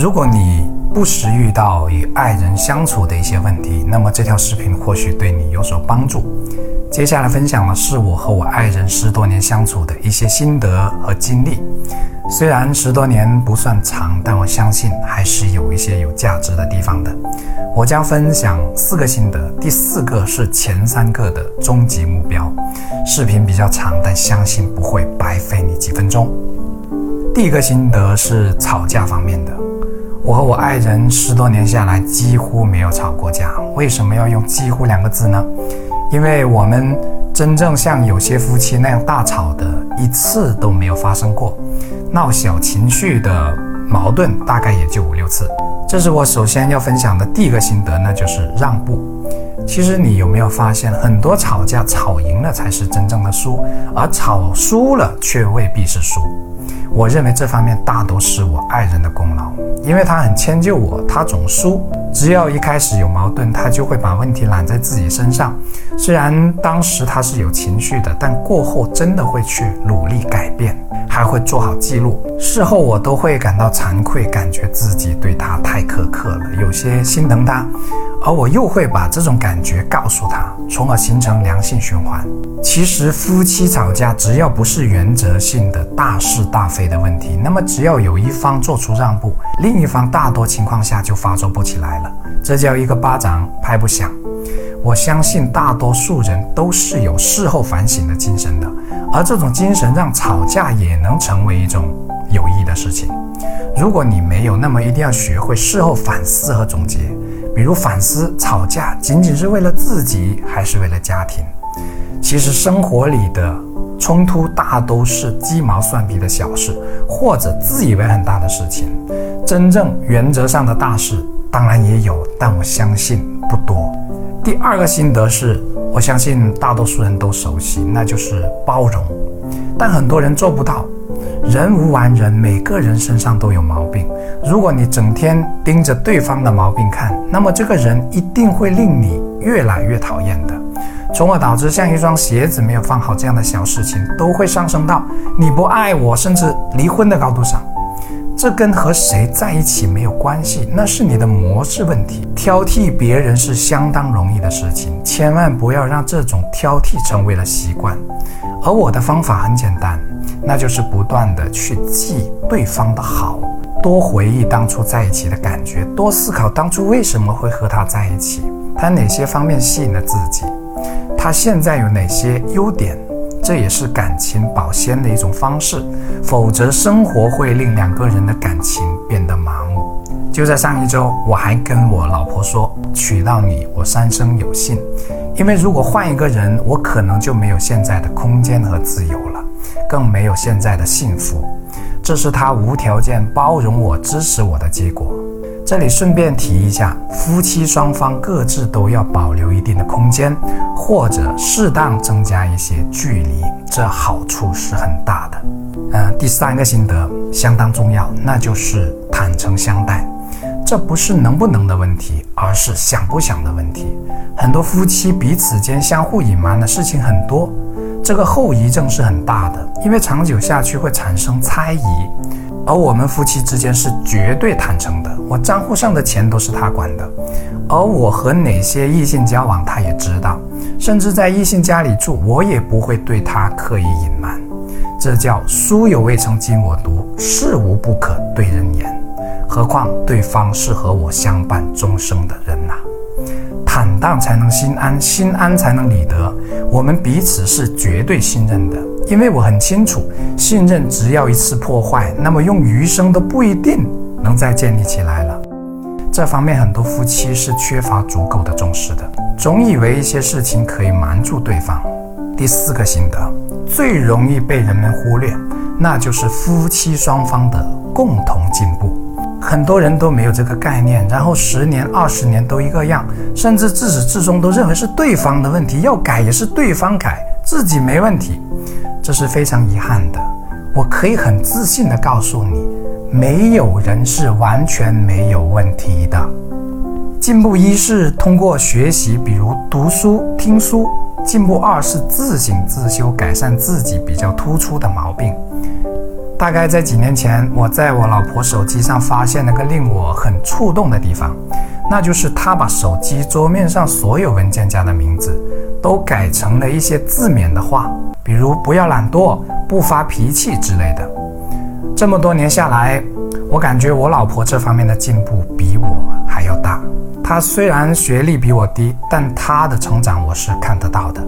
如果你不时遇到与爱人相处的一些问题，那么这条视频或许对你有所帮助。接下来分享的是我和我爱人十多年相处的一些心得和经历。虽然十多年不算长，但我相信还是有一些有价值的地方的。我将分享四个心得，第四个是前三个的终极目标。视频比较长，但相信不会白费你几分钟。第一个心得是吵架方面的。我和我爱人十多年下来几乎没有吵过架。为什么要用“几乎”两个字呢？因为我们真正像有些夫妻那样大吵的一次都没有发生过，闹小情绪的矛盾大概也就五六次。这是我首先要分享的第一个心得，那就是让步。其实你有没有发现，很多吵架吵赢了才是真正的输，而吵输了却未必是输。我认为这方面大多是我爱人的功劳，因为他很迁就我，他总输。只要一开始有矛盾，他就会把问题揽在自己身上。虽然当时他是有情绪的，但过后真的会去努力改变，还会做好记录。事后我都会感到惭愧，感觉自己对他太苛刻了，有些心疼他。而我又会把这种感觉告诉他，从而形成良性循环。其实夫妻吵架，只要不是原则性的大是大非的问题，那么只要有一方做出让步，另一方大多情况下就发作不起来了。这叫一个巴掌拍不响。我相信大多数人都是有事后反省的精神的，而这种精神让吵架也能成为一种有益的事情。如果你没有，那么一定要学会事后反思和总结。比如反思吵架仅仅是为了自己，还是为了家庭？其实生活里的冲突大都是鸡毛蒜皮的小事，或者自以为很大的事情。真正原则上的大事当然也有，但我相信不多。第二个心得是，我相信大多数人都熟悉，那就是包容，但很多人做不到。人无完人，每个人身上都有毛病。如果你整天盯着对方的毛病看，那么这个人一定会令你越来越讨厌的，从而导致像一双鞋子没有放好这样的小事情，都会上升到你不爱我，甚至离婚的高度上。这跟和谁在一起没有关系，那是你的模式问题。挑剔别人是相当容易的事情，千万不要让这种挑剔成为了习惯。而我的方法很简单。那就是不断的去记对方的好，多回忆当初在一起的感觉，多思考当初为什么会和他在一起，他哪些方面吸引了自己，他现在有哪些优点，这也是感情保鲜的一种方式。否则，生活会令两个人的感情变得麻木。就在上一周，我还跟我老婆说，娶到你，我三生有幸。因为如果换一个人，我可能就没有现在的空间和自由了。更没有现在的幸福，这是他无条件包容我、支持我的结果。这里顺便提一下，夫妻双方各自都要保留一定的空间，或者适当增加一些距离，这好处是很大的。嗯，第三个心得相当重要，那就是坦诚相待。这不是能不能的问题，而是想不想的问题。很多夫妻彼此间相互隐瞒的事情很多。这个后遗症是很大的，因为长久下去会产生猜疑。而我们夫妻之间是绝对坦诚的，我账户上的钱都是他管的，而我和哪些异性交往他也知道，甚至在异性家里住，我也不会对他刻意隐瞒。这叫书有未曾经我读，事无不可对人言。何况对方是和我相伴终生的人呐。坦荡才能心安，心安才能理得。我们彼此是绝对信任的，因为我很清楚，信任只要一次破坏，那么用余生都不一定能再建立起来了。这方面很多夫妻是缺乏足够的重视的，总以为一些事情可以瞒住对方。第四个心得，最容易被人们忽略，那就是夫妻双方的共同进步。很多人都没有这个概念，然后十年、二十年都一个样，甚至自始至终都认为是对方的问题，要改也是对方改，自己没问题，这是非常遗憾的。我可以很自信地告诉你，没有人是完全没有问题的。进步一是通过学习，比如读书、听书；进步二是自省自修，改善自己比较突出的毛病。大概在几年前，我在我老婆手机上发现了个令我很触动的地方，那就是她把手机桌面上所有文件夹的名字都改成了一些自勉的话，比如“不要懒惰”“不发脾气”之类的。这么多年下来，我感觉我老婆这方面的进步比我还要大。她虽然学历比我低，但她的成长我是看得到的，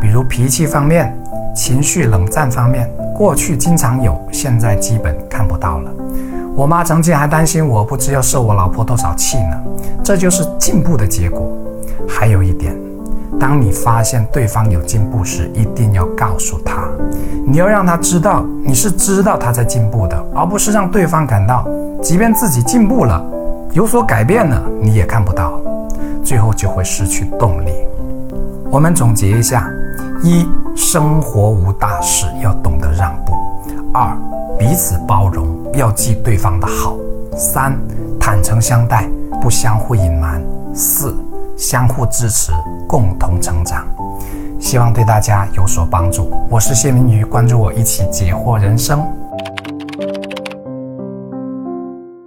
比如脾气方面。情绪冷战方面，过去经常有，现在基本看不到了。我妈曾经还担心我不知要受我老婆多少气呢，这就是进步的结果。还有一点，当你发现对方有进步时，一定要告诉他，你要让他知道你是知道他在进步的，而不是让对方感到，即便自己进步了，有所改变了，你也看不到，最后就会失去动力。我们总结一下。一生活无大事，要懂得让步；二彼此包容，要记对方的好；三坦诚相待，不相互隐瞒；四相互支持，共同成长。希望对大家有所帮助。我是谢明宇，关注我，一起解惑人生。